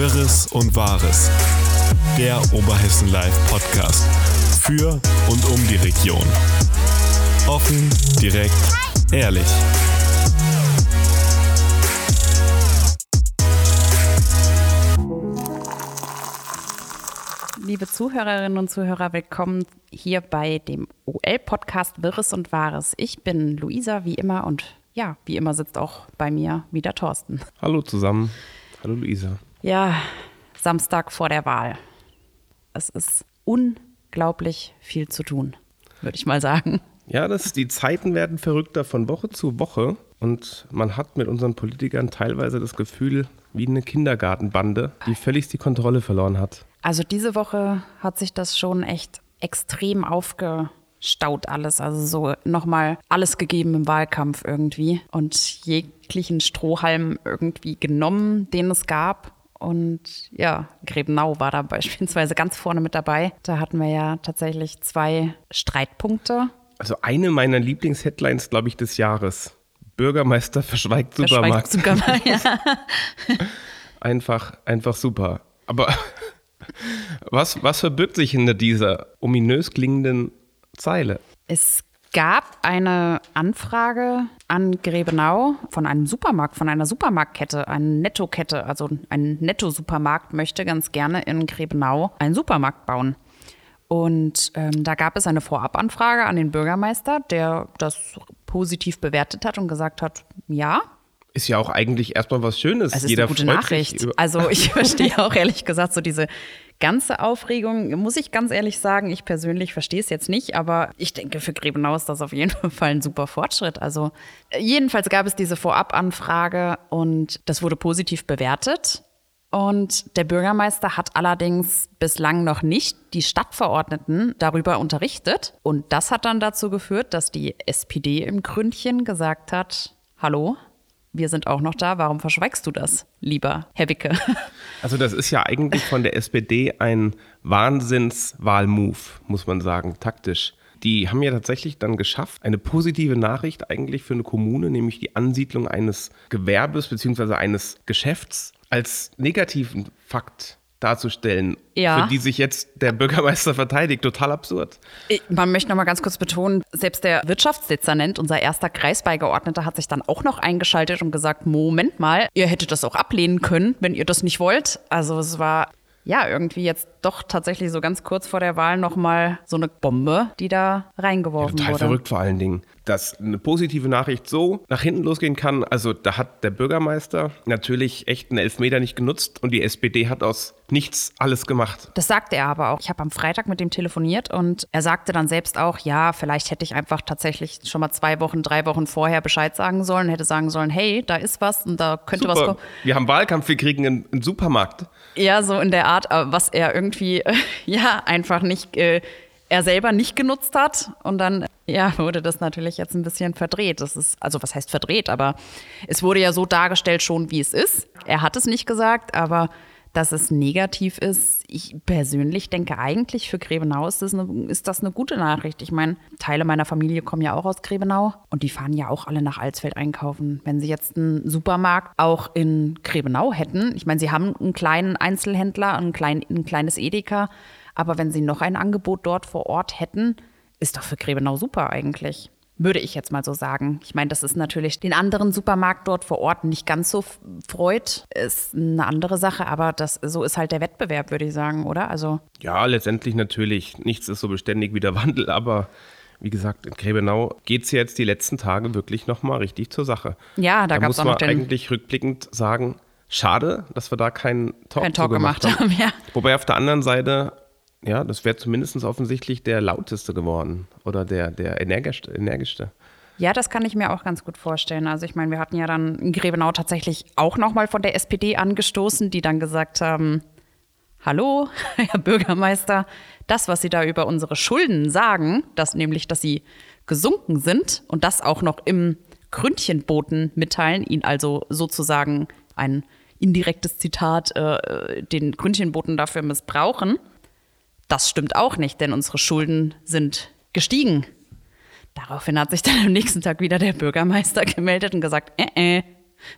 Wirres und Wahres. Der Oberhessen Live Podcast. Für und um die Region. Offen, direkt, ehrlich. Liebe Zuhörerinnen und Zuhörer, willkommen hier bei dem OL-Podcast Wirres und Wahres. Ich bin Luisa, wie immer, und ja, wie immer sitzt auch bei mir wieder Thorsten. Hallo zusammen. Hallo Luisa. Ja, Samstag vor der Wahl. Es ist unglaublich viel zu tun, würde ich mal sagen. Ja, das, die Zeiten werden verrückter von Woche zu Woche und man hat mit unseren Politikern teilweise das Gefühl, wie eine Kindergartenbande, die völlig die Kontrolle verloren hat. Also diese Woche hat sich das schon echt extrem aufgestaut alles. Also so nochmal alles gegeben im Wahlkampf irgendwie und jeglichen Strohhalm irgendwie genommen, den es gab. Und ja, Grebenau war da beispielsweise ganz vorne mit dabei. Da hatten wir ja tatsächlich zwei Streitpunkte. Also eine meiner Lieblingsheadlines, glaube ich, des Jahres. Bürgermeister verschweigt Supermarkt. Verschweigt Supermarkt, ja. einfach, einfach super. Aber was, was verbirgt sich hinter dieser ominös klingenden Zeile? Es gab eine Anfrage an Grebenau von einem Supermarkt, von einer Supermarktkette, eine Nettokette, also ein Netto-Supermarkt möchte ganz gerne in Grebenau einen Supermarkt bauen. Und ähm, da gab es eine Vorabanfrage an den Bürgermeister, der das positiv bewertet hat und gesagt hat, ja, ist ja auch eigentlich erstmal was Schönes. Es ist Jeder eine gute Nachricht. Also ich verstehe auch ehrlich gesagt so diese ganze Aufregung, muss ich ganz ehrlich sagen, ich persönlich verstehe es jetzt nicht, aber ich denke, für Grebenau ist das auf jeden Fall ein super Fortschritt. Also jedenfalls gab es diese Vorabanfrage und das wurde positiv bewertet. Und der Bürgermeister hat allerdings bislang noch nicht die Stadtverordneten darüber unterrichtet. Und das hat dann dazu geführt, dass die SPD im Gründchen gesagt hat, hallo, wir sind auch noch da, warum verschweigst du das, lieber Herr Wicke? Also das ist ja eigentlich von der SPD ein Wahnsinnswahlmove, muss man sagen, taktisch. Die haben ja tatsächlich dann geschafft, eine positive Nachricht eigentlich für eine Kommune, nämlich die Ansiedlung eines Gewerbes bzw. eines Geschäfts als negativen Fakt darzustellen, ja. für die sich jetzt der Bürgermeister verteidigt. Total absurd. Man möchte noch mal ganz kurz betonen, selbst der Wirtschaftsdezernent, unser erster Kreisbeigeordneter, hat sich dann auch noch eingeschaltet und gesagt, Moment mal, ihr hättet das auch ablehnen können, wenn ihr das nicht wollt. Also es war ja, irgendwie jetzt doch tatsächlich so ganz kurz vor der Wahl nochmal so eine Bombe, die da reingeworfen ja, total wurde. verrückt vor allen Dingen, dass eine positive Nachricht so nach hinten losgehen kann. Also da hat der Bürgermeister natürlich echt einen Elfmeter nicht genutzt und die SPD hat aus nichts alles gemacht. Das sagte er aber auch. Ich habe am Freitag mit ihm telefoniert und er sagte dann selbst auch, ja, vielleicht hätte ich einfach tatsächlich schon mal zwei Wochen, drei Wochen vorher Bescheid sagen sollen, hätte sagen sollen, hey, da ist was und da könnte Super. was kommen. Wir haben Wahlkampf, wir kriegen einen, einen Supermarkt. Ja, so in der Art, was er irgendwie, äh, ja, einfach nicht, äh, er selber nicht genutzt hat. Und dann, ja, wurde das natürlich jetzt ein bisschen verdreht. Das ist, also was heißt verdreht, aber es wurde ja so dargestellt schon, wie es ist. Er hat es nicht gesagt, aber dass es negativ ist. Ich persönlich denke eigentlich für Grebenau ist das, eine, ist das eine gute Nachricht. Ich meine, Teile meiner Familie kommen ja auch aus Grebenau und die fahren ja auch alle nach Alsfeld einkaufen. Wenn sie jetzt einen Supermarkt auch in Grebenau hätten, ich meine, sie haben einen kleinen Einzelhändler, ein, klein, ein kleines Edeka, aber wenn sie noch ein Angebot dort vor Ort hätten, ist doch für Grebenau super eigentlich würde ich jetzt mal so sagen. Ich meine, das ist natürlich den anderen Supermarkt dort vor Ort nicht ganz so freut, ist eine andere Sache, aber das so ist halt der Wettbewerb, würde ich sagen, oder? Also ja, letztendlich natürlich. Nichts ist so beständig wie der Wandel, aber wie gesagt, in Grebenau geht es jetzt die letzten Tage wirklich nochmal richtig zur Sache. Ja, da, da gab es auch noch den eigentlich rückblickend sagen, schade, dass wir da keinen Talk, kein Talk gemacht haben. haben ja. Wobei auf der anderen Seite ja, das wäre zumindest offensichtlich der lauteste geworden oder der, der energischste, energischste. Ja, das kann ich mir auch ganz gut vorstellen. Also ich meine, wir hatten ja dann in Grebenau tatsächlich auch nochmal von der SPD angestoßen, die dann gesagt haben, hallo, Herr Bürgermeister, das, was Sie da über unsere Schulden sagen, das nämlich, dass sie gesunken sind und das auch noch im Gründchenboten mitteilen, ihn also sozusagen ein indirektes Zitat, äh, den Gründchenboten dafür missbrauchen, das stimmt auch nicht, denn unsere Schulden sind gestiegen. Daraufhin hat sich dann am nächsten Tag wieder der Bürgermeister gemeldet und gesagt, äh, äh,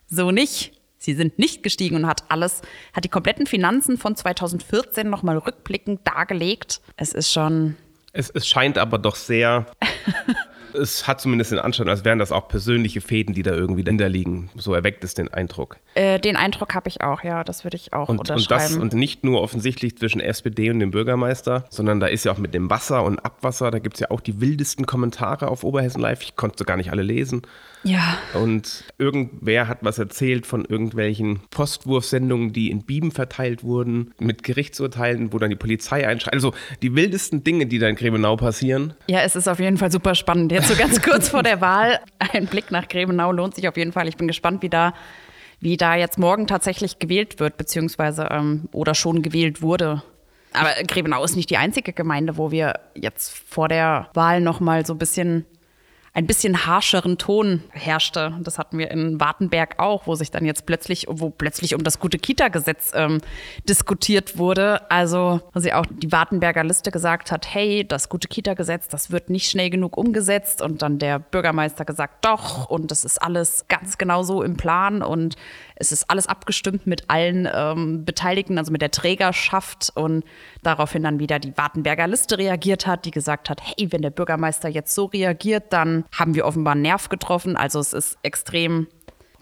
so nicht. Sie sind nicht gestiegen und hat alles, hat die kompletten Finanzen von 2014 nochmal rückblickend dargelegt. Es ist schon. Es, es scheint aber doch sehr es hat zumindest den Anschein, als wären das auch persönliche Fäden, die da irgendwie dahinter liegen. So erweckt es den Eindruck. Äh, den Eindruck habe ich auch, ja, das würde ich auch und, unterschreiben. Und, das, und nicht nur offensichtlich zwischen SPD und dem Bürgermeister, sondern da ist ja auch mit dem Wasser und Abwasser, da gibt es ja auch die wildesten Kommentare auf Oberhessen Live. Ich konnte so gar nicht alle lesen. Ja. Und irgendwer hat was erzählt von irgendwelchen Postwurfsendungen, die in Bieben verteilt wurden, mit Gerichtsurteilen, wo dann die Polizei einschreitet. Also die wildesten Dinge, die da in Grebenau passieren. Ja, es ist auf jeden Fall super spannend. Jetzt so ganz kurz vor der Wahl, ein Blick nach Grebenau lohnt sich auf jeden Fall. Ich bin gespannt, wie da, wie da jetzt morgen tatsächlich gewählt wird, beziehungsweise ähm, oder schon gewählt wurde. Aber Grebenau ist nicht die einzige Gemeinde, wo wir jetzt vor der Wahl noch mal so ein bisschen ein bisschen harscheren Ton herrschte. Das hatten wir in Wartenberg auch, wo sich dann jetzt plötzlich, wo plötzlich um das gute Kita-Gesetz ähm, diskutiert wurde. Also, wo sie auch die Wartenberger Liste gesagt hat, hey, das gute Kita-Gesetz, das wird nicht schnell genug umgesetzt. Und dann der Bürgermeister gesagt, doch, und das ist alles ganz genau so im Plan und es ist alles abgestimmt mit allen ähm, Beteiligten, also mit der Trägerschaft und daraufhin dann wieder die Wartenberger Liste reagiert hat, die gesagt hat, hey, wenn der Bürgermeister jetzt so reagiert, dann haben wir offenbar einen Nerv getroffen. Also es ist extrem,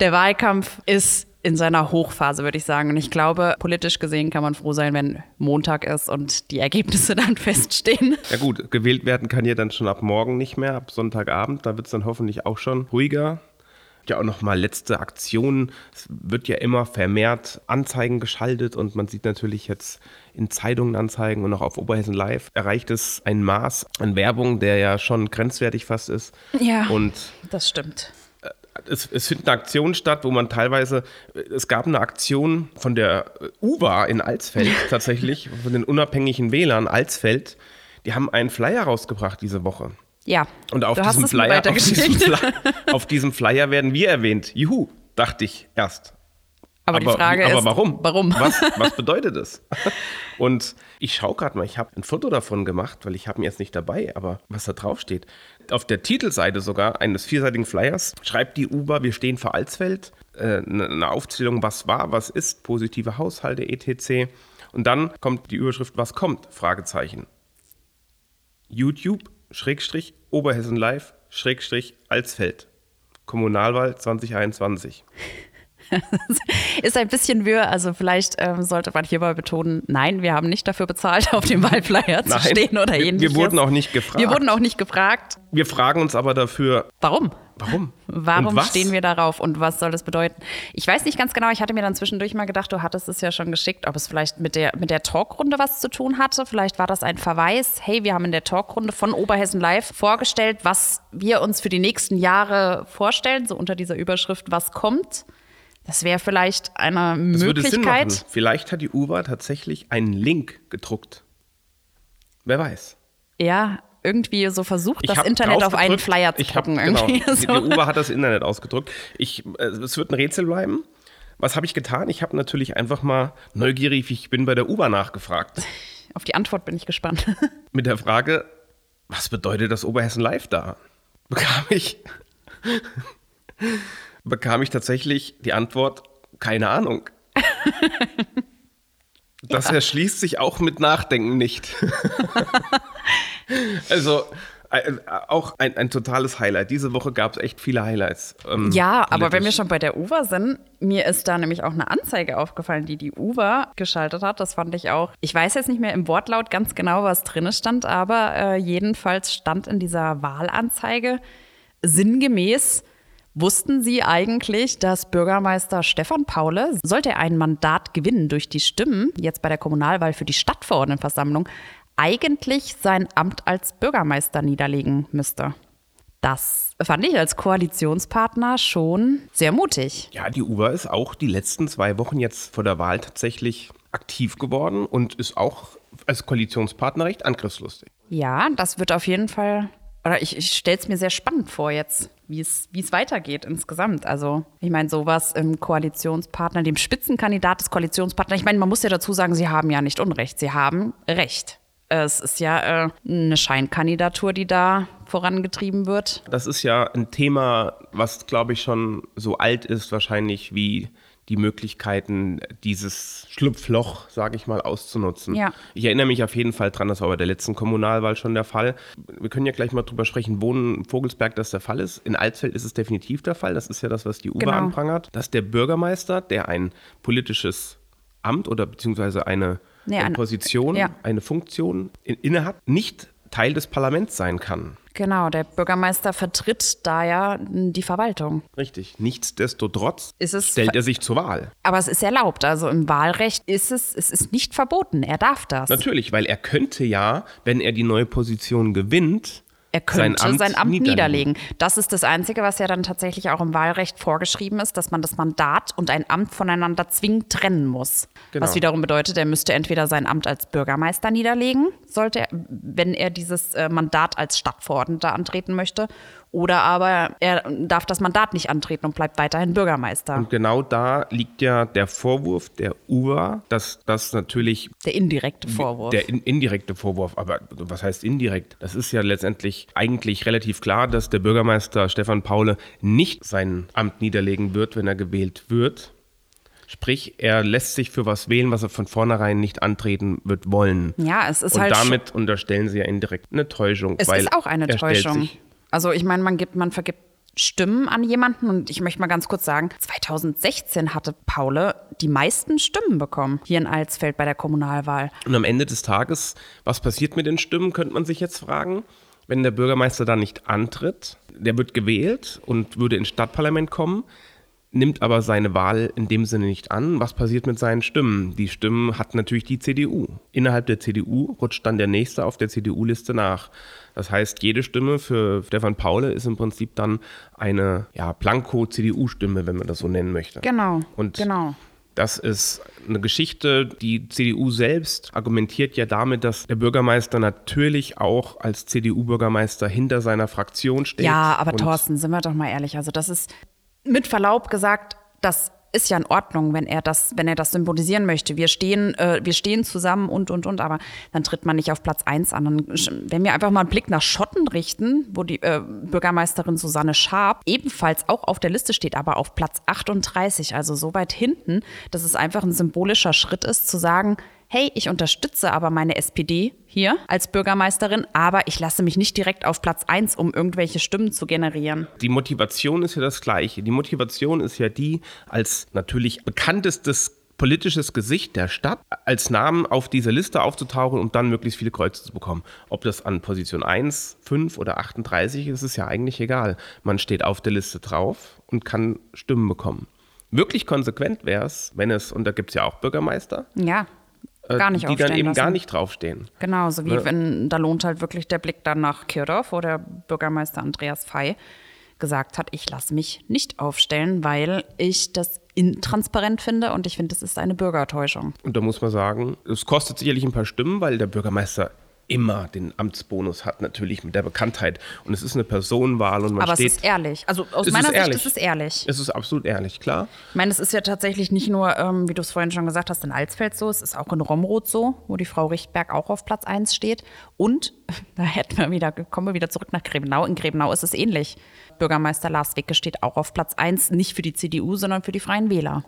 der Wahlkampf ist in seiner Hochphase, würde ich sagen. Und ich glaube, politisch gesehen kann man froh sein, wenn Montag ist und die Ergebnisse dann feststehen. Ja gut, gewählt werden kann ja dann schon ab morgen nicht mehr, ab Sonntagabend. Da wird es dann hoffentlich auch schon ruhiger ja auch nochmal letzte Aktionen. Es wird ja immer vermehrt Anzeigen geschaltet und man sieht natürlich jetzt in Zeitungen Anzeigen und auch auf Oberhessen Live erreicht es ein Maß an Werbung, der ja schon grenzwertig fast ist. Ja, und das stimmt. Äh, es, es findet eine Aktion statt, wo man teilweise, es gab eine Aktion von der UWA in Alsfeld tatsächlich, von den unabhängigen Wählern Alsfeld, die haben einen Flyer rausgebracht diese Woche. Ja. Und auf diesem, Flyer, auf, diesem Flyer, auf diesem Flyer werden wir erwähnt. Juhu, dachte ich erst. Aber, aber, die Frage aber ist, warum? Warum? Was, was bedeutet das? Und ich schaue gerade mal, ich habe ein Foto davon gemacht, weil ich habe ihn jetzt nicht dabei, aber was da drauf steht. Auf der Titelseite sogar eines vierseitigen Flyers schreibt die UBA, wir stehen vor Alsfeld. Äh, eine Aufzählung, was war, was ist, positive Haushalte, etc. Und dann kommt die Überschrift, was kommt? Fragezeichen. YouTube Schrägstrich Oberhessen Live, Schrägstrich Alsfeld. Kommunalwahl 2021. ist ein bisschen wirr, also vielleicht ähm, sollte man hierbei betonen, nein, wir haben nicht dafür bezahlt, auf dem Wahlflyer zu stehen oder ähnliches. Wir wurden auch nicht gefragt. Wir wurden auch nicht gefragt. Wir fragen uns aber dafür. Warum? Warum? Warum stehen wir darauf und was soll das bedeuten? Ich weiß nicht ganz genau, ich hatte mir dann zwischendurch mal gedacht, du hattest es ja schon geschickt, ob es vielleicht mit der, mit der Talkrunde was zu tun hatte. Vielleicht war das ein Verweis. Hey, wir haben in der Talkrunde von Oberhessen Live vorgestellt, was wir uns für die nächsten Jahre vorstellen, so unter dieser Überschrift, was kommt. Das wäre vielleicht eine das Möglichkeit. Vielleicht hat die UWA tatsächlich einen Link gedruckt. Wer weiß. Ja, irgendwie so versucht, ich das Internet auf einen Flyer zu drucken. Genau, so. Die UWA hat das Internet ausgedrückt. Ich, äh, es wird ein Rätsel bleiben. Was habe ich getan? Ich habe natürlich einfach mal neugierig, wie ich bin, bei der UWA nachgefragt. Auf die Antwort bin ich gespannt. Mit der Frage, was bedeutet das Oberhessen Live da? Bekam ich, bekam ich tatsächlich die Antwort, keine Ahnung. Das ja. erschließt sich auch mit Nachdenken nicht. also äh, auch ein, ein, totales Highlight. Diese Woche gab es echt viele Highlights. Ähm, ja, aber wenn wir schon bei der UVA sind, mir ist da nämlich auch eine Anzeige aufgefallen, die die UVA geschaltet hat. Das fand ich auch. Ich weiß jetzt nicht mehr im Wortlaut ganz genau, was drin stand, aber äh, jedenfalls stand in dieser Wahlanzeige sinngemäß, Wussten Sie eigentlich, dass Bürgermeister Stefan Paule, sollte er ein Mandat gewinnen durch die Stimmen, jetzt bei der Kommunalwahl für die Stadtverordnetenversammlung, eigentlich sein Amt als Bürgermeister niederlegen müsste? Das fand ich als Koalitionspartner schon sehr mutig. Ja, die UWA ist auch die letzten zwei Wochen jetzt vor der Wahl tatsächlich aktiv geworden und ist auch als Koalitionspartner recht angriffslustig. Ja, das wird auf jeden Fall, oder ich, ich stelle es mir sehr spannend vor jetzt wie es, weitergeht insgesamt. Also, ich meine, sowas im Koalitionspartner, dem Spitzenkandidat des Koalitionspartners, ich meine, man muss ja dazu sagen, sie haben ja nicht Unrecht, sie haben Recht. Es ist ja äh, eine Scheinkandidatur, die da vorangetrieben wird. Das ist ja ein Thema, was, glaube ich, schon so alt ist, wahrscheinlich wie die Möglichkeiten, dieses Schlupfloch, sage ich mal, auszunutzen. Ja. Ich erinnere mich auf jeden Fall dran, das war bei der letzten Kommunalwahl schon der Fall. Wir können ja gleich mal drüber sprechen, wo in Vogelsberg das der Fall ist. In Alsfeld ist es definitiv der Fall. Das ist ja das, was die UBA Genau. anprangert. Dass der Bürgermeister, der ein politisches Amt oder beziehungsweise eine, Nee, eine Position, ja. eine Funktion in, innehat, nicht Teil des Parlaments sein kann. Genau, der Bürgermeister vertritt da ja die Verwaltung. Richtig. Nichtsdestotrotz stellt er sich zur Wahl. Aber es ist erlaubt. Also im Wahlrecht ist es, es ist nicht verboten. Er darf das. Natürlich, weil er könnte ja, wenn er die neue Position gewinnt, Er könnte sein Amt, niederlegen. niederlegen. Das ist das Einzige, was ja dann tatsächlich auch im Wahlrecht vorgeschrieben ist, dass man das Mandat und ein Amt voneinander zwingend trennen muss. Genau. Was wiederum bedeutet, er müsste entweder sein Amt als Bürgermeister niederlegen, sollte er, wenn er dieses äh, Mandat als Stadtverordneter antreten möchte, oder aber er darf das Mandat nicht antreten und bleibt weiterhin Bürgermeister. Und genau da liegt ja der Vorwurf der UWA, dass das natürlich der indirekte Vorwurf. der in, indirekte Vorwurf, aber was heißt indirekt? Das ist ja letztendlich eigentlich relativ klar, dass der Bürgermeister Stefan Paule nicht sein Amt niederlegen wird, wenn er gewählt wird. Sprich, er lässt sich für was wählen, was er von vornherein nicht antreten wird wollen. ja, es ist Und halt schon- damit unterstellen sie ja indirekt eine Täuschung. Es weil ist auch eine Täuschung. Also ich meine, man gibt, man vergibt Stimmen an jemanden und ich möchte mal ganz kurz sagen, 2016 hatte Paule die meisten Stimmen bekommen hier in Alsfeld bei der Kommunalwahl. Und am Ende des Tages, was passiert mit den Stimmen, könnte man sich jetzt fragen. Wenn der Bürgermeister da nicht antritt, der wird gewählt und würde ins Stadtparlament kommen, nimmt aber seine Wahl in dem Sinne nicht an. Was passiert mit seinen Stimmen? Die Stimmen hat natürlich die CDU. Innerhalb der CDU rutscht dann der Nächste auf der CDU-Liste nach. Das heißt, jede Stimme für Stefan Paule ist im Prinzip dann eine ja, Blanko-CDU-Stimme, wenn man das so nennen möchte. Genau, Und genau. das ist eine Geschichte, die CDU selbst argumentiert ja damit, dass der Bürgermeister natürlich auch als CDU-Bürgermeister hinter seiner Fraktion steht. Ja, aber Thorsten, sind wir doch mal ehrlich. Also das ist mit Verlaub gesagt, das ist ja in Ordnung, wenn er das, wenn er das symbolisieren möchte. Wir stehen, äh, wir stehen zusammen und und und, aber dann tritt man nicht auf Platz 1 an. Dann, wenn wir einfach mal einen Blick nach Schotten richten, wo die äh, Bürgermeisterin Susanne Schaab ebenfalls auch auf der Liste steht, aber auf Platz 38, also so weit hinten, dass es einfach ein symbolischer Schritt ist, zu sagen, hey, ich unterstütze aber meine SPD hier als Bürgermeisterin, aber ich lasse mich nicht direkt auf Platz 1, um irgendwelche Stimmen zu generieren. Die Motivation ist ja das gleiche. Die Motivation ist ja die, als natürlich bekanntestes politisches Gesicht der Stadt als Namen auf dieser Liste aufzutauchen, um dann möglichst viele Kreuze zu bekommen. Ob das an Position 1, 5 oder 38 ist, ist ja eigentlich egal. Man steht auf der Liste drauf und kann Stimmen bekommen. Wirklich konsequent wäre es, wenn es, und da gibt es ja auch Bürgermeister, Ja, gar nicht die dann eben lassen. gar nicht draufstehen. Genau, so wie Ne? wenn, da lohnt halt wirklich der Blick dann nach Kirdorf, wo der Bürgermeister Andreas Fey gesagt hat, ich lasse mich nicht aufstellen, weil ich das intransparent finde und ich finde, das ist eine Bürgertäuschung. Und da muss man sagen, es kostet sicherlich ein paar Stimmen, weil der Bürgermeister immer den Amtsbonus hat, natürlich mit der Bekanntheit. Und es ist eine Personenwahl und man Aber steht. es ist ehrlich. Also aus meiner Sicht ist es ehrlich. Es ist absolut ehrlich, klar. Ich meine, es ist ja tatsächlich nicht nur, ähm, wie du es vorhin schon gesagt hast, in Alsfeld so, es ist auch in Romroth so, wo die Frau Richtberg auch auf Platz 1 steht. Und da hätten wir wieder, kommen wir wieder zurück nach Grebenau. In Grebenau ist es ähnlich. Bürgermeister Lars Wicke steht auch auf Platz 1, nicht für die CDU, sondern für die Freien Wähler.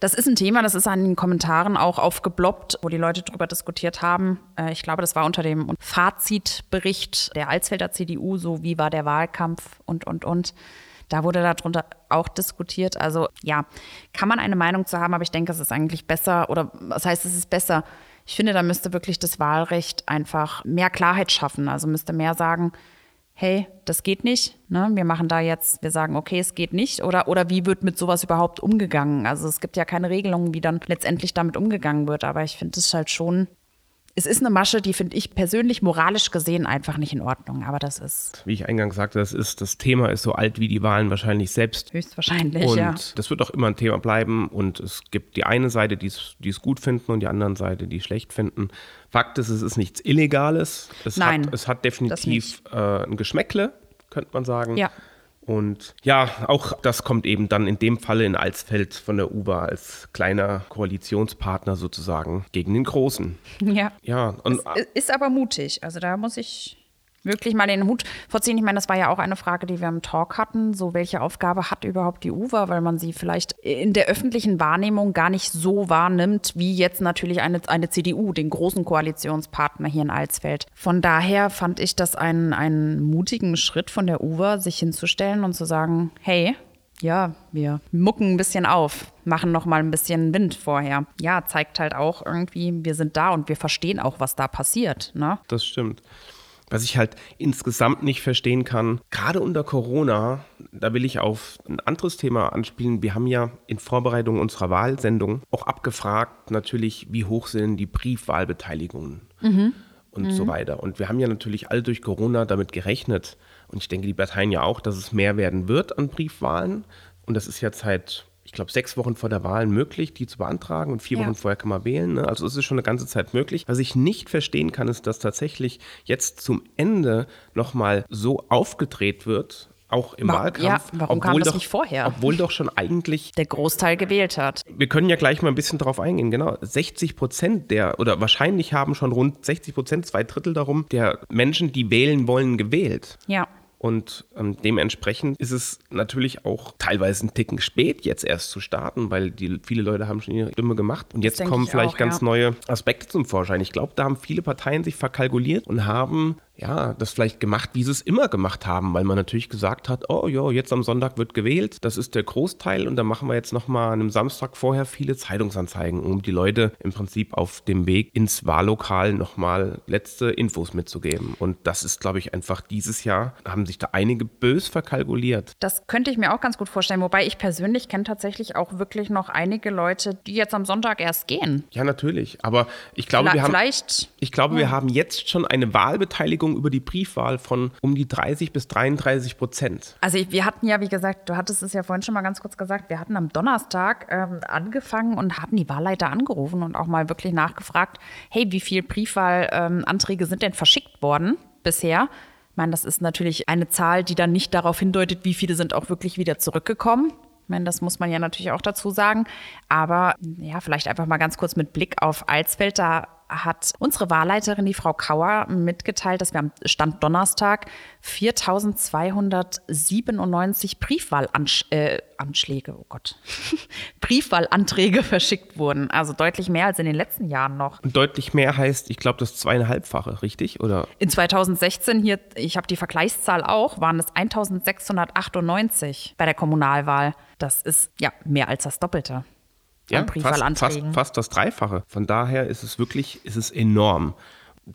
Das ist ein Thema, das ist an den Kommentaren auch aufgeploppt, wo die Leute darüber diskutiert haben. Äh, Ich glaube, das war unter dem Fazitbericht der Alsfelder CDU, so wie war der Wahlkampf und, und, und. Da wurde darunter auch diskutiert. Also ja, kann man eine Meinung zu haben, aber ich denke, es ist eigentlich besser oder was heißt, es ist besser. Ich finde, da müsste wirklich das Wahlrecht einfach mehr Klarheit schaffen. Also müsste mehr sagen, hey, das geht nicht. Ne? Wir machen da jetzt, wir sagen, okay, es geht nicht. Oder, oder wie wird mit sowas überhaupt umgegangen? Also es gibt ja keine Regelungen, wie dann letztendlich damit umgegangen wird. Aber ich finde es halt schon, es ist eine Masche, die finde ich persönlich moralisch gesehen einfach nicht in Ordnung. Aber das ist Wie ich eingangs sagte, das, ist, das Thema ist so alt wie die Wahlen wahrscheinlich selbst. höchstwahrscheinlich, Und ja. das wird auch immer ein Thema bleiben. Und es gibt die eine Seite, die es gut finden und die anderen Seite, die es schlecht finden. Fakt ist, es ist nichts Illegales. Es Nein, hat, es hat definitiv äh, ein Geschmäckle, könnte man sagen. Ja. Und ja, auch das kommt eben dann in dem Falle in Alsfeld von der UBA als kleiner Koalitionspartner sozusagen gegen den Großen. Ja. Ja, und Ist aber mutig. Also da muss ich wirklich mal den Hut vorziehen. Ich meine, das war ja auch eine Frage, die wir im Talk hatten. So, welche Aufgabe hat überhaupt die UWA, weil man sie vielleicht in der öffentlichen Wahrnehmung gar nicht so wahrnimmt, wie jetzt natürlich eine, eine CDU, den großen Koalitionspartner hier in Alsfeld. Von daher fand ich das einen, einen mutigen Schritt von der UWA, sich hinzustellen und zu sagen, hey, ja, wir mucken ein bisschen auf, machen noch mal ein bisschen Wind vorher. Ja, zeigt halt auch irgendwie, wir sind da und wir verstehen auch, was da passiert. Ne? Das stimmt. Was ich halt insgesamt nicht verstehen kann, gerade unter Corona, da will ich auf ein anderes Thema anspielen. Wir haben ja in Vorbereitung unserer Wahlsendung auch abgefragt, natürlich, wie hoch sind die Briefwahlbeteiligungen mhm. und mhm. so weiter. Und wir haben ja natürlich alle durch Corona damit gerechnet, und ich denke, die Parteien ja auch, dass es mehr werden wird an Briefwahlen. Und das ist jetzt seit ich glaube, sechs Wochen vor der Wahl möglich, die zu beantragen und vier ja. Wochen vorher kann man wählen. Ne? Also es ist schon eine ganze Zeit möglich. Was ich nicht verstehen kann, ist, dass tatsächlich jetzt zum Ende nochmal so aufgedreht wird, auch im warum, Wahlkampf. Ja, warum kam das doch, nicht vorher? Obwohl doch schon eigentlich der Großteil gewählt hat. Wir können ja gleich mal ein bisschen drauf eingehen. Genau, 60 Prozent der, oder wahrscheinlich haben schon rund 60 Prozent, zwei Drittel darum, der Menschen, die wählen wollen, gewählt. Ja. Und ähm, dementsprechend ist es natürlich auch teilweise ein Ticken spät, jetzt erst zu starten, weil die, viele Leute haben schon ihre Stimme gemacht. Und jetzt kommen vielleicht auch, ganz ja. neue Aspekte zum Vorschein. Ich glaube, da haben viele Parteien sich verkalkuliert und haben ja, das vielleicht gemacht, wie sie es immer gemacht haben, weil man natürlich gesagt hat, oh ja, jetzt am Sonntag wird gewählt, das ist der Großteil und dann machen wir jetzt nochmal an einem Samstag vorher viele Zeitungsanzeigen, um die Leute im Prinzip auf dem Weg ins Wahllokal nochmal letzte Infos mitzugeben. Und das ist, glaube ich, einfach dieses Jahr, haben sich da einige bös verkalkuliert. Das könnte ich mir auch ganz gut vorstellen, wobei ich persönlich kenne tatsächlich auch wirklich noch einige Leute, die jetzt am Sonntag erst gehen. Ja, natürlich, aber ich glaube, wir haben, vielleicht, ich glaube, wir haben jetzt schon eine Wahlbeteiligung Beteiligung über die Briefwahl von um die 30 bis 33 Prozent. Also wir hatten ja, wie gesagt, du hattest es ja vorhin schon mal ganz kurz gesagt, wir hatten am Donnerstag ähm, angefangen und hatten die Wahlleiter angerufen und auch mal wirklich nachgefragt, hey, wie viele Briefwahlanträge ähm, sind denn verschickt worden bisher? Ich meine, das ist natürlich eine Zahl, die dann nicht darauf hindeutet, wie viele sind auch wirklich wieder zurückgekommen. Ich meine, das muss man ja natürlich auch dazu sagen. Aber ja, vielleicht einfach mal ganz kurz mit Blick auf Alsfeld. Da hat unsere Wahlleiterin, die Frau Kauer, mitgeteilt, dass wir am Stand Donnerstag 4297 Briefwahlanschläge, äh, oh Gott, Briefwahlanträge verschickt wurden. Also deutlich mehr als in den letzten Jahren noch. Deutlich mehr heißt, ich glaube, das zweieinhalbfache, richtig? Oder? In 2016 hier, ich habe die Vergleichszahl auch, waren es 1698 bei der Kommunalwahl. Das ist ja mehr als das Doppelte ja, fast, fast, fast das Dreifache. Von daher ist es wirklich, ist es enorm.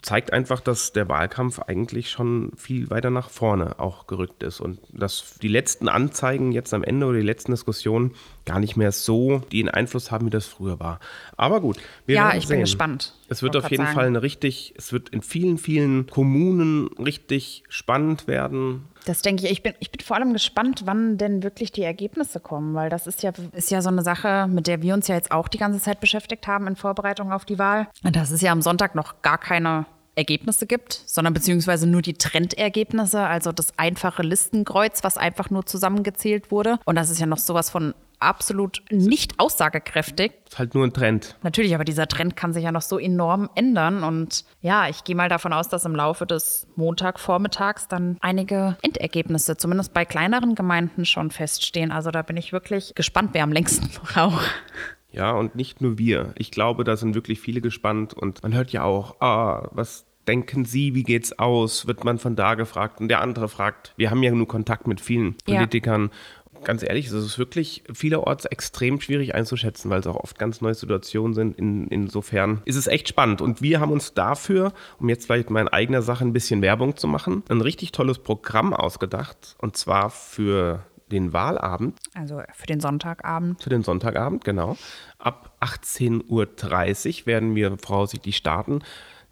Zeigt einfach, dass der Wahlkampf eigentlich schon viel weiter nach vorne auch gerückt ist. Und dass die letzten Anzeigen jetzt am Ende oder die letzten Diskussionen gar nicht mehr so den Einfluss haben, wie das früher war. Aber gut, wir ja, werden ich sehen. bin gespannt. Es wird auf jeden sagen. Fall eine richtig, es wird in vielen, vielen Kommunen richtig spannend werden. Das denke ich. Ich bin, ich bin vor allem gespannt, wann denn wirklich die Ergebnisse kommen, weil das ist ja, ist ja so eine Sache, mit der wir uns ja jetzt auch die ganze Zeit beschäftigt haben in Vorbereitung auf die Wahl. Und das ist ja am Sonntag noch gar keine Ergebnisse gibt, sondern beziehungsweise nur die Trendergebnisse, also das einfache Listenkreuz, was einfach nur zusammengezählt wurde. Und das ist ja noch sowas von absolut nicht aussagekräftig. Ist halt nur ein Trend. Natürlich, aber dieser Trend kann sich ja noch so enorm ändern. Und ja, ich gehe mal davon aus, dass im Laufe des Montagvormittags dann einige Endergebnisse, zumindest bei kleineren Gemeinden, schon feststehen. Also da bin ich wirklich gespannt, wer am längsten braucht. Ja, und nicht nur wir. Ich glaube, da sind wirklich viele gespannt und man hört ja auch, ah, was denken Sie, wie geht's aus? Wird man von da gefragt und der andere fragt. Wir haben ja nur Kontakt mit vielen Politikern. Ja. Ganz ehrlich, es ist wirklich vielerorts extrem schwierig einzuschätzen, weil es auch oft ganz neue Situationen sind. In, insofern ist es echt spannend. Und wir haben uns dafür, um jetzt vielleicht mal in eigener Sache ein bisschen Werbung zu machen, ein richtig tolles Programm ausgedacht. Und zwar für den Wahlabend. Also für den Sonntagabend. Für den Sonntagabend, genau. Ab 18.30 Uhr werden wir voraussichtlich starten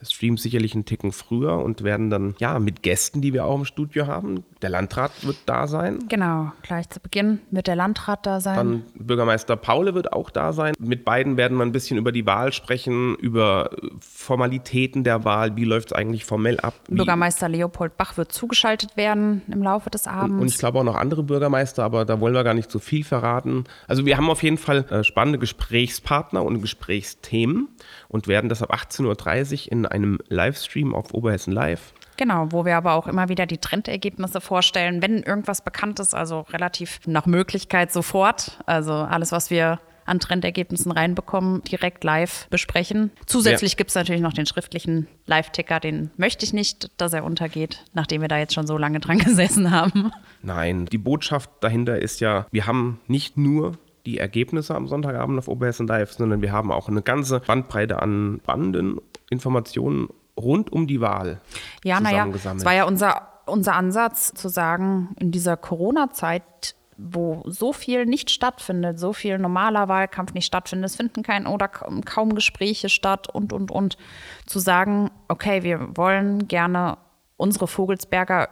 streamen sicherlich einen Ticken früher und werden dann, ja, mit Gästen, die wir auch im Studio haben. Der Landrat wird da sein. Genau, gleich zu Beginn wird der Landrat da sein. Dann Bürgermeister Paule wird auch da sein. Mit beiden werden wir ein bisschen über die Wahl sprechen, über Formalitäten der Wahl, wie läuft es eigentlich formell ab. Bürgermeister Leopold Bach wird zugeschaltet werden im Laufe des Abends. Und, und ich glaube auch noch andere Bürgermeister, aber da wollen wir gar nicht zu viel verraten. Also wir haben auf jeden Fall äh, spannende Gesprächspartner und Gesprächsthemen und werden das ab 18.30 Uhr in einem Livestream auf Oberhessen Live Genau, wo wir aber auch immer wieder die Trendergebnisse vorstellen, wenn irgendwas bekannt ist, also relativ nach Möglichkeit sofort. Also alles, was wir an Trendergebnissen reinbekommen, direkt live besprechen. Zusätzlich Ja. gibt es natürlich noch den schriftlichen Live-Ticker, den möchte ich nicht, dass er untergeht, nachdem wir da jetzt schon so lange dran gesessen haben. Nein, die Botschaft dahinter ist ja, wir haben nicht nur die Ergebnisse am Sonntagabend auf Oberhessen Live, sondern wir haben auch eine ganze Bandbreite an spannenden Informationen rund um die Wahl Ja, naja, es war ja unser, unser Ansatz zu sagen, in dieser Corona-Zeit, wo so viel nicht stattfindet, so viel normaler Wahlkampf nicht stattfindet, es finden kein oder kaum Gespräche statt und, und, und, zu sagen, okay, wir wollen gerne unsere Vogelsberger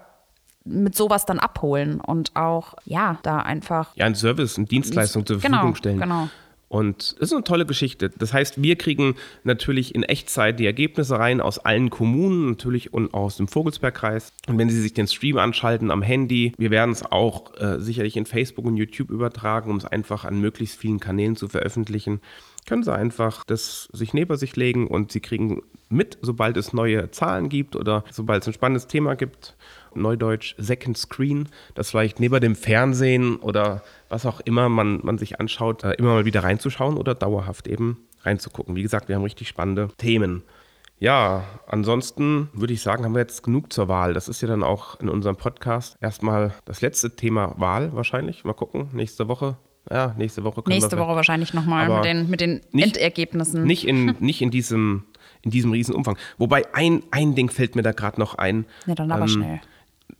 mit sowas dann abholen und auch, ja, da einfach ja, ein Service, eine Dienstleistung zur Genau, Verfügung stellen. genau. Und das ist eine tolle Geschichte. Das heißt, wir kriegen natürlich in Echtzeit die Ergebnisse rein aus allen Kommunen, natürlich und aus dem Vogelsbergkreis. Und wenn Sie sich den Stream anschalten am Handy, wir werden es auch äh, sicherlich in Facebook und YouTube übertragen, um es einfach an möglichst vielen Kanälen zu veröffentlichen, können Sie einfach das sich neben sich legen und Sie kriegen mit, sobald es neue Zahlen gibt oder sobald es ein spannendes Thema gibt. Neudeutsch Second Screen, das vielleicht neben dem Fernsehen oder was auch immer man, man sich anschaut, äh, immer mal wieder reinzuschauen oder dauerhaft eben reinzugucken. Wie gesagt, wir haben richtig spannende Themen. Ja, ansonsten würde ich sagen, haben wir jetzt genug zur Wahl. Das ist ja dann auch in unserem Podcast erstmal das letzte Thema Wahl wahrscheinlich. Mal gucken, nächste Woche. Ja, nächste Woche können nächste wir Woche wahrscheinlich nochmal mit den, mit den nicht- Endergebnissen. nicht in, nicht in diesem, in diesem Riesenumfang. Wobei ein, ein Ding fällt mir da gerade noch ein. Ja, dann aber ähm, schnell.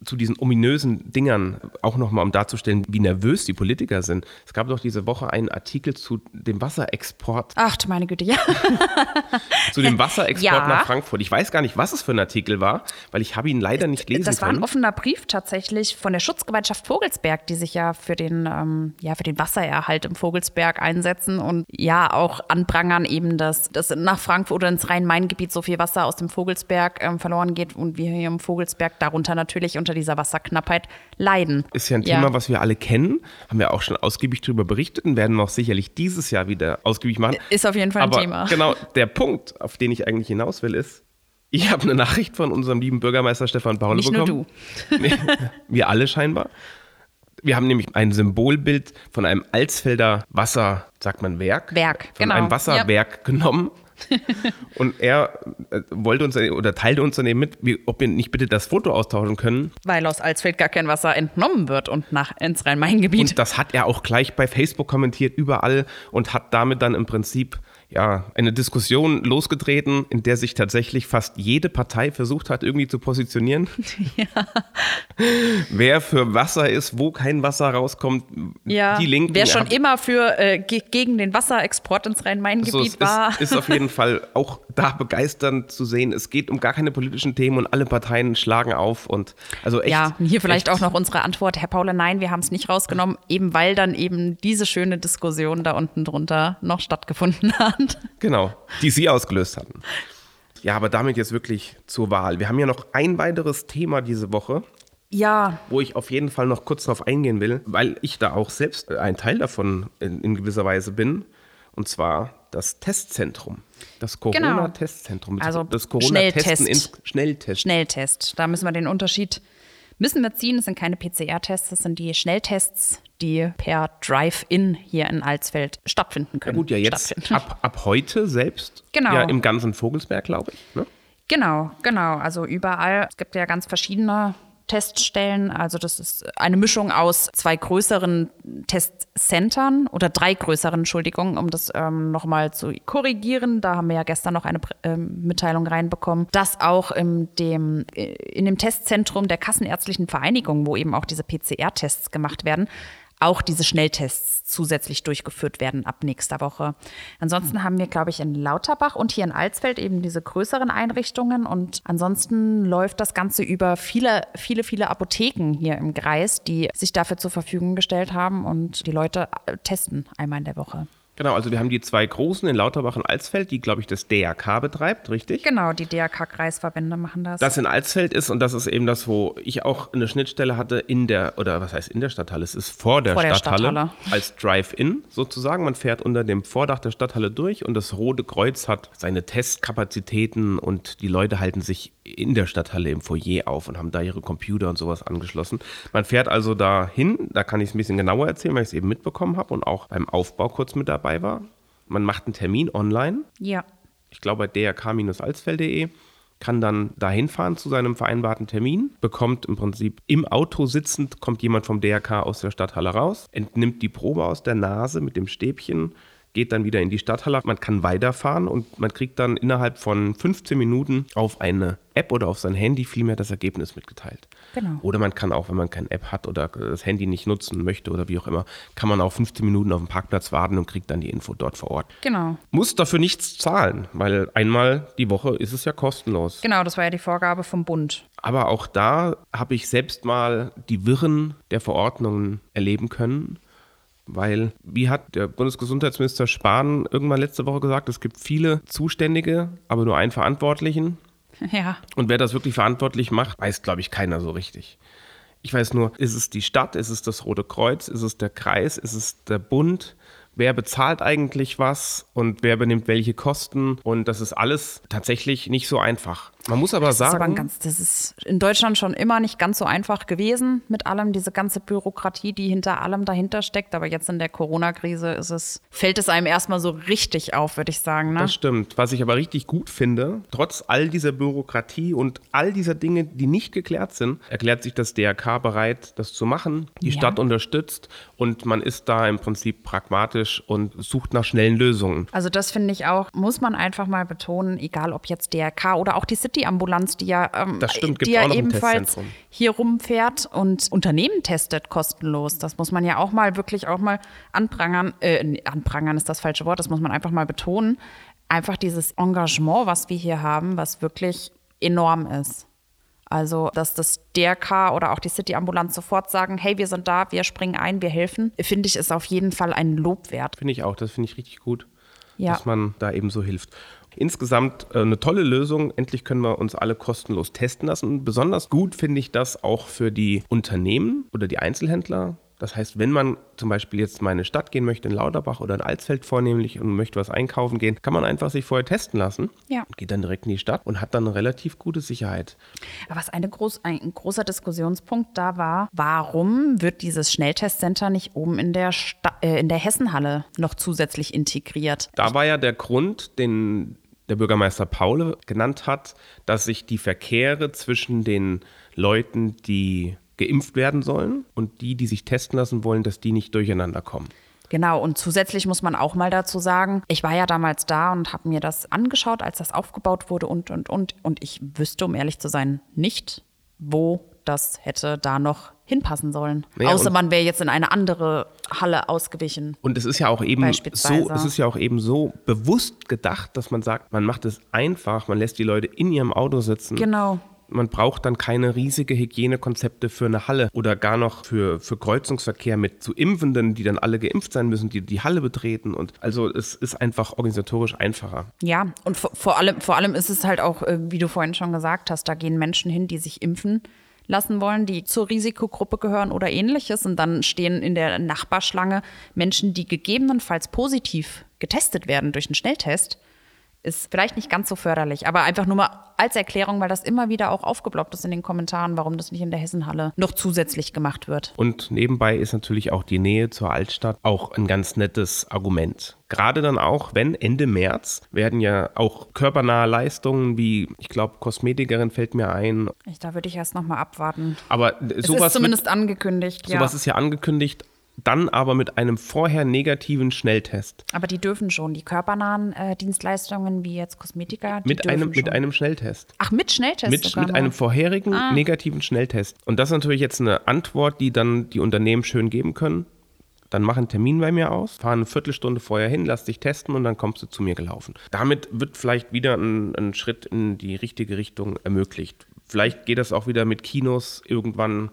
Zu diesen ominösen Dingern, auch nochmal, um darzustellen, wie nervös die Politiker sind. Es gab doch diese Woche einen Artikel zu dem Wasserexport, Ach du meine Güte, ja. zu dem Wasserexport Ja. nach Frankfurt. Ich weiß gar nicht, was es für ein Artikel war, weil ich habe ihn leider nicht lesen Das war ein können. offener Brief tatsächlich von der Schutzgemeinschaft Vogelsberg, die sich ja für den, ähm, ja, für den Wassererhalt im Vogelsberg einsetzen und ja auch anprangern eben, dass, dass nach Frankfurt oder ins Rhein-Main-Gebiet so viel Wasser aus dem Vogelsberg ähm, verloren geht und wir hier im Vogelsberg darunter natürlich unter dieser Wasserknappheit leiden. Ist ja ein Thema, was wir alle kennen, haben wir auch schon ausgiebig darüber berichtet und werden wir auch sicherlich dieses Jahr wieder ausgiebig machen. Ist auf jeden Fall ein Aber Thema. genau, der Punkt, auf den ich eigentlich hinaus will, ist, ich habe eine Nachricht von unserem lieben Bürgermeister Stefan Paul Nicht nur bekommen. Nee, wir alle scheinbar. Wir haben nämlich ein Symbolbild von einem Alsfelder Wasser, sagt man Werk? Werk, von genau. einem Wasserwerk genommen. Und er äh, wollte uns oder teilte uns dann eben mit, wie, ob wir nicht bitte das Foto austauschen können. Weil aus Alsfeld gar kein Wasser entnommen wird und nach ins Rhein-Main-Gebiet. Und das hat er auch gleich bei Facebook kommentiert, überall und hat damit dann im Prinzip ja, eine Diskussion losgetreten, in der sich tatsächlich fast jede Partei versucht hat, irgendwie zu positionieren. Wer für Wasser ist, wo kein Wasser rauskommt. Ja, die Linken. wer schon immer für äh, ge gegen den Wasserexport ins so, Rhein-Main-Gebiet es war. ist, ist auf jeden Fall auch da begeisternd zu sehen. Es geht um gar keine politischen Themen und alle Parteien schlagen auf und also echt. ja, hier vielleicht echt, auch noch unsere Antwort, Herr Paule, nein, wir haben es nicht rausgenommen, eben weil dann eben diese schöne Diskussion da unten drunter noch stattgefunden hat. Genau, die Sie ausgelöst hatten. Ja, aber damit jetzt wirklich zur Wahl. Wir haben ja noch ein weiteres Thema diese Woche, Ja, wo ich auf jeden Fall noch kurz darauf eingehen will, weil ich da auch selbst ein Teil davon in, in gewisser Weise bin. Und zwar das Testzentrum. Das Corona-Testzentrum. Also das Corona-Testen Schnelltest. Schnelltest. Schnelltest. Da müssen wir den Unterschied müssen wir ziehen. Das sind keine PCR-Tests, das sind die Schnelltests, die per Drive-In hier in Alsfeld stattfinden können. Gut, ja, jetzt ab, ab heute selbst. Genau. Ja, im ganzen Vogelsberg, glaube ich. Ne? Genau, genau. Also überall. Es gibt ja ganz verschiedene Teststellen. Also das ist eine Mischung aus zwei größeren Testcentern oder drei größeren, Entschuldigung, um das ähm, nochmal zu korrigieren. Da haben wir ja gestern noch eine ähm, Mitteilung reinbekommen, dass auch in dem, äh, in dem Testzentrum der Kassenärztlichen Vereinigung, wo eben auch diese PCR-Tests gemacht werden, auch diese Schnelltests zusätzlich durchgeführt werden ab nächster Woche. Ansonsten haben wir, glaube ich, in Lauterbach und hier in Alsfeld eben diese größeren Einrichtungen und ansonsten läuft das Ganze über viele, viele, viele Apotheken hier im Kreis, die sich dafür zur Verfügung gestellt haben und die Leute testen einmal in der Woche. Genau, also wir haben die zwei großen in Lauterbach und Alsfeld, die, glaube ich, das DRK betreibt, richtig? Genau, die DRK-Kreisverbände machen das. Das in Alsfeld ist und das ist eben das, wo ich auch eine Schnittstelle hatte in der, oder was heißt in der Stadthalle? Es ist vor der, Vor der Stadthalle, Stadthalle. als Drive-In sozusagen. Man fährt unter dem Vordach der Stadthalle durch und das Rote Kreuz hat seine Testkapazitäten und die Leute halten sich in der Stadthalle im Foyer auf und haben da ihre Computer und sowas angeschlossen. Man fährt also da hin, da kann ich es ein bisschen genauer erzählen, weil ich es eben mitbekommen habe und auch beim Aufbau kurz mit dabei war. Man macht einen Termin online. Ja. Ich glaube bei drk-alsfeld.de kann dann dahin fahren zu seinem vereinbarten Termin, bekommt im Prinzip im Auto sitzend, kommt jemand vom DRK aus der Stadthalle raus, entnimmt die Probe aus der Nase mit dem Stäbchen, geht dann wieder in die Stadthalle. Man kann weiterfahren und man kriegt dann innerhalb von 15 Minuten auf eine App oder auf sein Handy vielmehr das Ergebnis mitgeteilt. Genau. Oder man kann auch, wenn man keine App hat oder das Handy nicht nutzen möchte oder wie auch immer, kann man auch 15 Minuten auf dem Parkplatz warten und kriegt dann die Info dort vor Ort. Genau. Muss dafür nichts zahlen, weil einmal die Woche ist es ja kostenlos. Genau, das war ja die Vorgabe vom Bund. Aber auch da habe ich selbst mal die Wirren der Verordnungen erleben können. Weil, wie hat der Bundesgesundheitsminister Spahn irgendwann letzte Woche gesagt, es gibt viele Zuständige, aber nur einen Verantwortlichen. Ja. Und wer das wirklich verantwortlich macht, weiß, glaube ich, keiner so richtig. Ich weiß nur, ist es die Stadt, ist es das Rote Kreuz, ist es der Kreis, ist es der Bund? wer bezahlt eigentlich was und wer benimmt welche Kosten. Und das ist alles tatsächlich nicht so einfach. Man muss aber das sagen. Ist aber ganz, das ist in Deutschland schon immer nicht ganz so einfach gewesen mit allem, diese ganze Bürokratie, die hinter allem dahinter steckt. Aber jetzt in der Corona-Krise ist es, fällt es einem erstmal so richtig auf, würde ich sagen. Ne? Das stimmt. Was ich aber richtig gut finde, trotz all dieser Bürokratie und all dieser Dinge, die nicht geklärt sind, erklärt sich das DRK bereit, das zu machen. Die Ja. Stadt unterstützt und man ist da im Prinzip pragmatisch und sucht nach schnellen Lösungen. Also das finde ich auch, muss man einfach mal betonen, egal ob jetzt DRK oder auch die City-Ambulanz, die ja, ähm, stimmt, die ja ebenfalls hier rumfährt und Unternehmen testet kostenlos. Das muss man ja auch mal wirklich auch mal anprangern. Äh, anprangern ist das falsche Wort, das muss man einfach mal betonen. Einfach dieses Engagement, was wir hier haben, was wirklich enorm ist. Also, dass das DRK oder auch die City-Ambulanz sofort sagen, hey, wir sind da, wir springen ein, wir helfen, finde ich, ist auf jeden Fall ein Lob wert. Finde ich auch, das finde ich richtig gut, Ja. dass man da eben so hilft. Insgesamt äh, eine tolle Lösung. Endlich können wir uns alle kostenlos testen lassen. Besonders gut finde ich das auch für die Unternehmen oder die Einzelhändler. Das heißt, wenn man zum Beispiel jetzt mal in eine Stadt gehen möchte, in Lauterbach oder in Alsfeld vornehmlich und möchte was einkaufen gehen, kann man einfach sich vorher testen lassen. Ja. Geht dann direkt in die Stadt und hat dann eine relativ gute Sicherheit. Aber was eine groß, ein großer Diskussionspunkt da war, warum wird dieses Schnelltestcenter nicht oben in der, Sta äh, in der Hessenhalle noch zusätzlich integriert? Da war ja der Grund, den der Bürgermeister Paule genannt hat, dass sich die Verkehre zwischen den Leuten, die geimpft werden sollen und die, die sich testen lassen wollen, dass die nicht durcheinander kommen. Genau, und zusätzlich muss man auch mal dazu sagen, ich war ja damals da und habe mir das angeschaut, als das aufgebaut wurde und, und, und. Und ich wüsste, um ehrlich zu sein, nicht, wo das hätte da noch hinpassen sollen. Naja, Außer man wäre jetzt in eine andere Halle ausgewichen. Und es ist ja auch eben so, es ist ja auch eben so bewusst gedacht, dass man sagt, man macht es einfach, man lässt die Leute in ihrem Auto sitzen. Genau. Man braucht dann keine riesige Hygienekonzepte für eine Halle oder gar noch für, für Kreuzungsverkehr mit zu Impfenden, die dann alle geimpft sein müssen, die die Halle betreten. Und also es ist einfach organisatorisch einfacher. Ja, und vor, allem, vor allem ist es halt auch, äh, wie du vorhin schon gesagt hast, da gehen Menschen hin, die sich impfen lassen wollen, die zur Risikogruppe gehören oder ähnliches. Und dann stehen in der Nachbarschlange Menschen, die gegebenenfalls positiv getestet werden durch einen Schnelltest. Ist vielleicht nicht ganz so förderlich, aber einfach nur mal als Erklärung, weil das immer wieder auch aufgeploppt ist in den Kommentaren, warum das nicht in der Hessenhalle noch zusätzlich gemacht wird. Und nebenbei ist natürlich auch die Nähe zur Altstadt auch ein ganz nettes Argument. Gerade dann auch, wenn Ende März werden ja auch körpernahe Leistungen wie, ich glaube, Kosmetikerin fällt mir ein. Ich, da würde ich erst noch mal abwarten. Aber Es sowas, ist zumindest angekündigt, wird, sowas ja. ist ja angekündigt, dann aber mit einem vorher negativen Schnelltest. Aber die dürfen schon. Die körpernahen äh, Dienstleistungen wie jetzt Kosmetiker, die Mit einem, schon. mit einem Schnelltest. Ach, mit Schnelltest Mit, mit einem vorherigen Ah. negativen Schnelltest. Und das ist natürlich jetzt eine Antwort, die dann die Unternehmen schön geben können. Dann mach einen Termin bei mir aus, fahr eine Viertelstunde vorher hin, lass dich testen und dann kommst du zu mir gelaufen. Damit wird vielleicht wieder ein, ein Schritt in die richtige Richtung ermöglicht. Vielleicht geht das auch wieder mit Kinos irgendwann,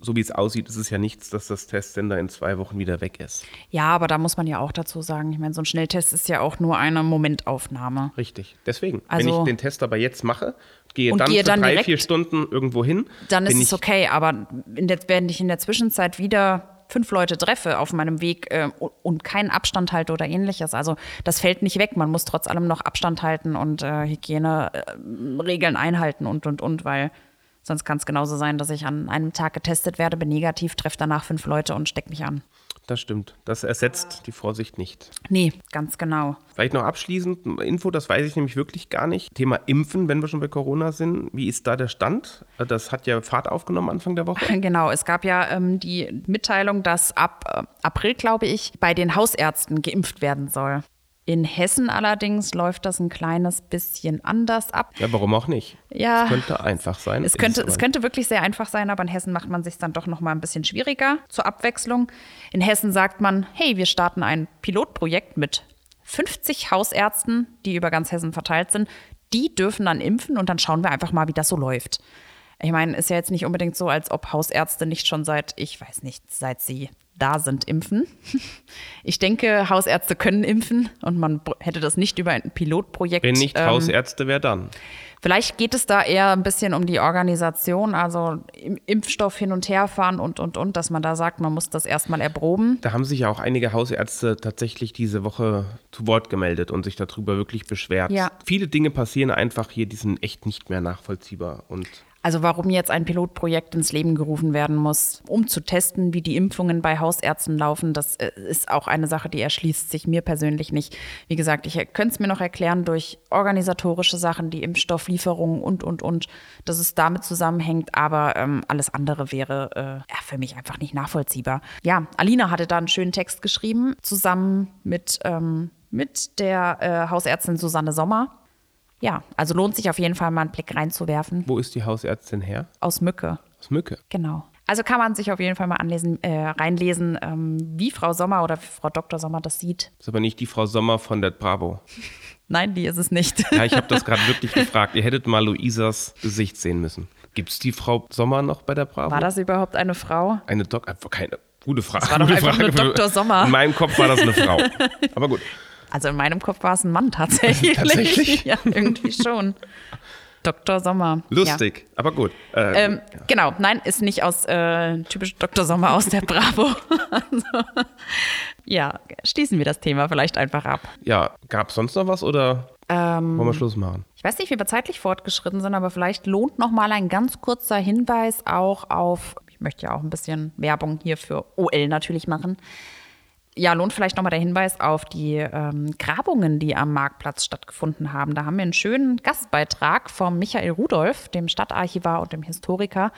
so wie es aussieht, ist es ja nichts, dass das Testsender in zwei Wochen wieder weg ist. Ja, aber da muss man ja auch dazu sagen, ich meine, so ein Schnelltest ist ja auch nur eine Momentaufnahme. Richtig. Deswegen, Also- wenn ich den Test aber jetzt mache, gehe dann gehe für dann drei, direkt- vier Stunden irgendwo hin, Dann ist es okay, aber in der, wenn ich in der Zwischenzeit wieder fünf Leute treffe auf meinem Weg äh, und keinen Abstand halte oder ähnliches. Also das fällt nicht weg. Man muss trotz allem noch Abstand halten und äh, Hygieneregeln einhalten und, und, und, weil sonst kann es genauso sein, dass ich an einem Tag getestet werde, bin negativ, treffe danach fünf Leute und stecke mich an. Das stimmt. Das ersetzt die Vorsicht nicht. Nee, ganz genau. Vielleicht noch abschließend Info, das weiß ich nämlich wirklich gar nicht. Thema Impfen, wenn wir schon bei Corona sind. Wie ist da der Stand? Das hat ja Fahrt aufgenommen Anfang der Woche. Genau, es gab ja ähm, die Mitteilung, dass ab äh, April, glaube ich, bei den Hausärzten geimpft werden soll. In Hessen allerdings läuft das ein kleines bisschen anders ab. Ja, warum auch nicht? Ja. Es könnte einfach sein. Es könnte, es könnte wirklich sehr einfach sein, aber in Hessen macht man sich dann doch noch mal ein bisschen schwieriger zur Abwechslung. In Hessen sagt man, hey, wir starten ein Pilotprojekt mit 50 Hausärzten, die über ganz Hessen verteilt sind. Die dürfen dann impfen und dann schauen wir einfach mal, wie das so läuft. Ich meine, ist ja jetzt nicht unbedingt so, als ob Hausärzte nicht schon seit, ich weiß nicht, seit sie da sind, impfen. Ich denke, Hausärzte können impfen und man hätte das nicht über ein Pilotprojekt. Wenn nicht ähm, Hausärzte, wer dann? Vielleicht geht es da eher ein bisschen um die Organisation, also Impfstoff hin und her fahren und, und, und, dass man da sagt, man muss das erstmal erproben. Da haben sich ja auch einige Hausärzte tatsächlich diese Woche zu Wort gemeldet und sich darüber wirklich beschwert. Ja. Viele Dinge passieren einfach hier, die sind echt nicht mehr nachvollziehbar. Und Also warum jetzt ein Pilotprojekt ins Leben gerufen werden muss, um zu testen, wie die Impfungen bei Hausärzten laufen, das äh, ist auch eine Sache, die erschließt sich mir persönlich nicht. Wie gesagt, ich könnte es mir noch erklären durch organisatorische Sachen, die Impfstofflieferungen und, und, und, dass es damit zusammenhängt, aber ähm, alles andere wäre äh, für mich einfach nicht nachvollziehbar. Ja, Alina hatte da einen schönen Text geschrieben, zusammen mit, ähm, mit der äh, Hausärztin Susanne Sommer. Ja, also lohnt sich auf jeden Fall mal einen Blick reinzuwerfen. wo ist die Hausärztin her? Aus Mücke, Aus Mücke. genau. Also kann man sich auf jeden Fall mal anlesen, äh, reinlesen, ähm, wie Frau Sommer oder Frau Dr. Sommer das sieht. Ist aber nicht die Frau Sommer von der Bravo. Nein, die ist es nicht. Ja, ich habe das gerade wirklich gefragt. Ihr hättet mal Luisas Gesicht sehen müssen. Gibt es die Frau Sommer noch bei der Bravo? War das überhaupt eine Frau? Eine Doc, einfach keine. Gute Frage. war doch einfach Frage. Dr. Sommer. In meinem Kopf war das eine Frau. Aber gut. Also in meinem Kopf war es ein Mann tatsächlich. Tatsächlich? Ja, irgendwie schon. Dr. Sommer. Lustig, aber gut. Äh, Ja. Ähm, Genau, nein, ist nicht aus äh, typisch Dr. Sommer aus der Bravo. also, ja, schließen wir das Thema vielleicht einfach ab. ja, gab es sonst noch was oder Ähm, wollen wir Schluss machen? Ich weiß nicht, wie wir zeitlich fortgeschritten sind, aber vielleicht lohnt noch mal ein ganz kurzer Hinweis auch auf, ich möchte ja auch ein bisschen Werbung hier für OL natürlich machen. Ja, lohnt vielleicht noch mal der Hinweis auf die ähm, Grabungen, die am Marktplatz stattgefunden haben. Da haben wir einen schönen Gastbeitrag vom Michael Rudolph, dem Stadtarchivar und dem Historiker,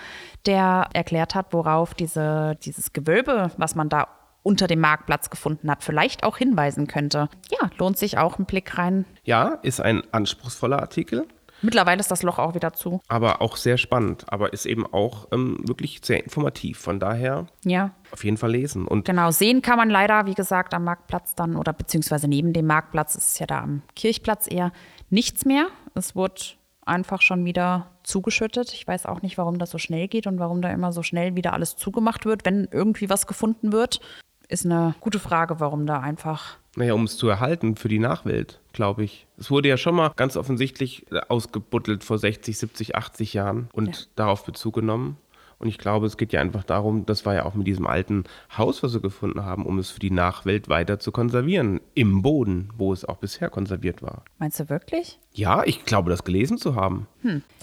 der erklärt hat, worauf diese, dieses Gewölbe, was man da unter dem Marktplatz gefunden hat, vielleicht auch hinweisen könnte. Ja, lohnt sich auch ein Blick rein. Ja, ist ein anspruchsvoller Artikel, Mittlerweile ist das Loch auch wieder zu. aber auch sehr spannend. Aber ist eben auch ähm, wirklich sehr informativ. Von daher Ja, auf jeden Fall lesen. Und genau. Sehen kann man leider, wie gesagt, am Marktplatz dann oder beziehungsweise neben dem Marktplatz, ist es ja da am Kirchplatz eher nichts mehr. Es wurde einfach schon wieder zugeschüttet. Ich weiß auch nicht, warum das so schnell geht und warum da immer so schnell wieder alles zugemacht wird, wenn irgendwie was gefunden wird. Ist eine gute Frage, warum da einfach. Naja, um es zu erhalten für die Nachwelt, glaube ich. Es wurde ja schon mal ganz offensichtlich ausgebuddelt vor 60, 70, 80 Jahren und darauf Bezug genommen. Und ich glaube, es geht ja einfach darum, das war ja auch mit diesem alten Haus, was wir gefunden haben, um es für die Nachwelt weiter zu konservieren. Im Boden, wo es auch bisher konserviert war. Meinst du wirklich? Ja, ich glaube, das gelesen zu haben.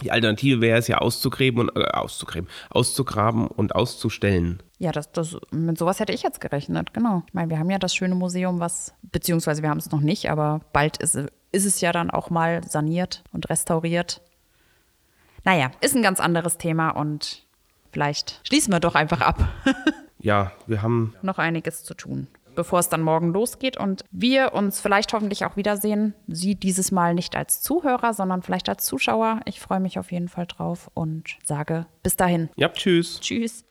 Die Alternative wäre es ja auszugräben und äh, auszugräben, auszugraben und auszustellen. Ja, das, das, mit sowas hätte ich jetzt gerechnet, genau. Ich meine, wir haben ja das schöne Museum, was, beziehungsweise wir haben es noch nicht, aber bald ist, ist es ja dann auch mal saniert und restauriert. Naja, ist ein ganz anderes Thema und vielleicht schließen wir doch einfach ab. Ja, wir haben noch einiges zu tun, bevor es dann morgen losgeht und wir uns vielleicht hoffentlich auch wiedersehen. Sie dieses Mal nicht als Zuhörer, sondern vielleicht als Zuschauer. Ich freue mich auf jeden Fall drauf und sage bis dahin. Ja, tschüss. Tschüss.